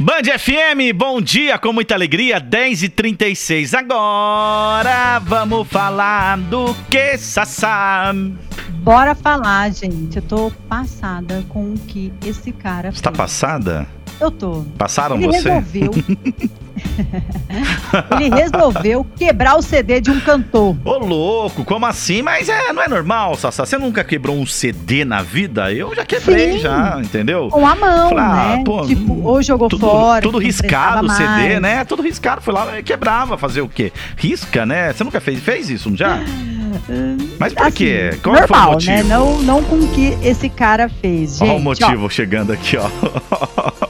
Band FM, bom dia com muita alegria, 10h36. Agora vamos falar do que, Sassá? Bora falar, gente. Eu tô passada com o que esse cara Você tá passada? Eu tô. Passaram Ele você? resolveu. Ele resolveu quebrar o CD de um cantor. Ô louco, como assim? Mas é, não é normal, Sassá. Você nunca quebrou um CD na vida? Eu já quebrei, Sim. já, entendeu? Com a mão, Falei, ah, né? pô, tipo, ou jogou tudo, fora. Tudo riscado o CD, né? Tudo riscado. Foi lá quebrava. Fazer o quê? Risca, né? Você nunca fez, fez isso, não já? Mas por Assim, quê? Qual normal, foi o motivo? né? Não, não com o que esse cara fez, gente. Olha o ó. motivo chegando aqui, ó.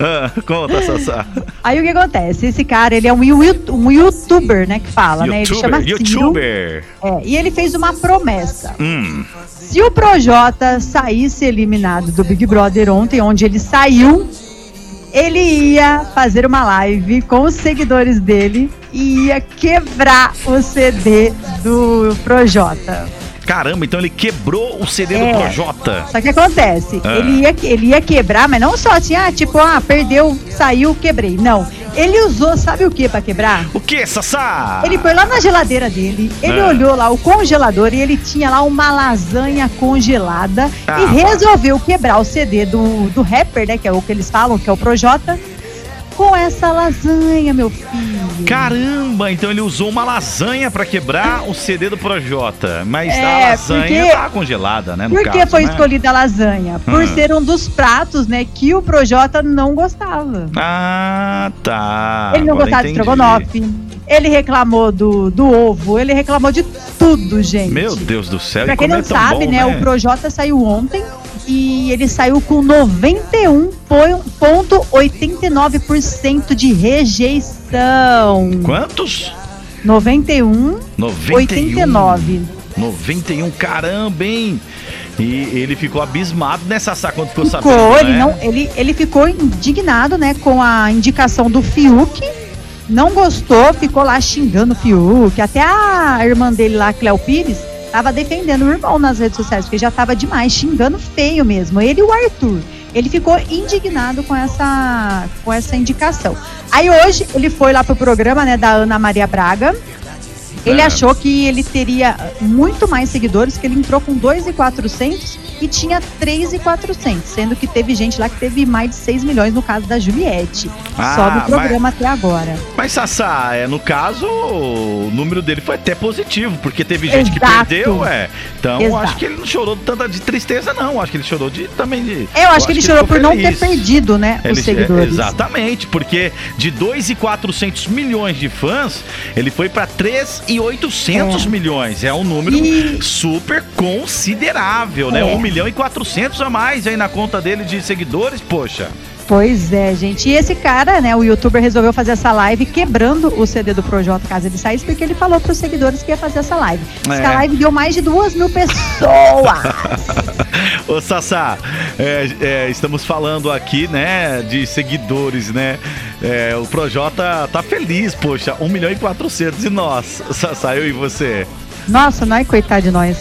Ah, conta, Sassá. Aí o que acontece? Esse cara, ele é um, um youtuber, né, que fala, né? Ele chama Youtuber, Ciro. youtuber. É, e ele fez uma promessa. Hum, Se o Projota saísse eliminado do Big Brother ontem, onde ele saiu, ele ia fazer uma live com os seguidores dele e ia quebrar o CD do Projota. Caramba, então ele quebrou o CD É. do Projota. Só que acontece, Ah. ele, ia, ele ia quebrar, mas não só assim, ah, tipo, ah, perdeu, saiu, quebrei. Não. Ele usou, sabe o que pra quebrar? O que, Sassá? Ele foi lá na geladeira dele, ele Ah. olhou lá o congelador e ele tinha lá uma lasanha congelada Ah, e resolveu quebrar o CD do, do rapper, né? Que é o que eles falam, que é o Projota, com essa lasanha, meu filho. Caramba, então ele usou uma lasanha pra quebrar o CD do Projota. Mas É, a lasanha porque- tá congelada, né? Por que foi né? escolhida a lasanha? Por Ah. ser um dos pratos, né, que o Projota não gostava. Ah, tá. ele não Agora gostava de entendi. estrogonofe, ele reclamou do, do ovo, ele reclamou de tudo, gente. Meu Deus do céu. Pra quem não é sabe, bom, né, o Projota saiu ontem e ele saiu com 91,89% de rejeição. Quantos? 91, 91. 89. 91, caramba, hein? E ele ficou abismado nessa saca quando ficou Ficou, sabendo, ele, né? não, ele, ele ficou indignado, né, com a indicação do Fiuk. Não gostou, ficou lá xingando o Fiuk. Até a irmã dele lá, Cléo Pires, tava defendendo o irmão nas redes sociais, porque já tava demais, xingando feio mesmo. Ele e o Arthur. Ele ficou indignado com essa, com essa indicação. Aí hoje ele foi lá pro programa, né, da Ana Maria Braga. Ele É. achou que ele teria muito mais seguidores, que ele entrou com 2,400 e tinha 3,400, sendo que teve gente lá que teve mais de 6 milhões no caso da Juliette. Ah, só do programa até agora. Mas Sassá, é, no caso, o número dele foi até positivo, porque teve gente que Exato. perdeu, é. Então, Exato. acho que ele não chorou tanta de tristeza, não. Acho que ele chorou de também de. Eu acho que ele chorou por não ter perdido, né, Ele- os seguidores. é, exatamente, porque de 2,400 milhões de fãs, ele foi para 3,800 É. milhões. É um número E- super considerável, né? É. 1 milhão e 400 a mais aí na conta dele de seguidores, poxa. Pois é, gente. E esse cara, né, o youtuber resolveu fazer essa live quebrando o CD do Projota caso ele saísse, porque ele falou pros seguidores que ia fazer essa live. É. a live deu mais de duas mil pessoas. Ô Sassá, é, é, estamos falando aqui, né, de seguidores, né? É, o Projota tá feliz, poxa, 1 milhão e 400 e nós, Sassá, eu e você. Nossa, não é coitado de nós.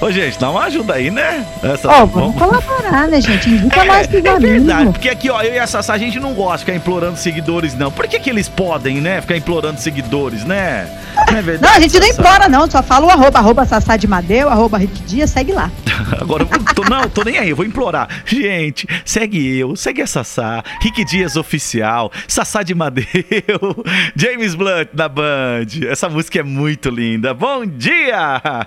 Ô, gente, dá uma ajuda aí, né? Essa, Ó, vamos colaborar, né, gente? Indica nós pros é verdade, porque aqui, ó, eu e a Sassá, a gente não gosta de ficar implorando seguidores, não. Por que, que eles podem, né, ficar implorando seguidores, né? Não é verdade? Não, a gente não Sassá? implora, não. Só fala o arroba, arroba Sassá de Madeu, arroba Rick Dias, segue lá. Agora eu vou, tô, não, tô nem aí, eu vou implorar. Gente, segue eu, segue a Sassá, Rick Dias Oficial, Sassá de Madeu, James Blunt na Band. Essa música é muito linda. Bom dia!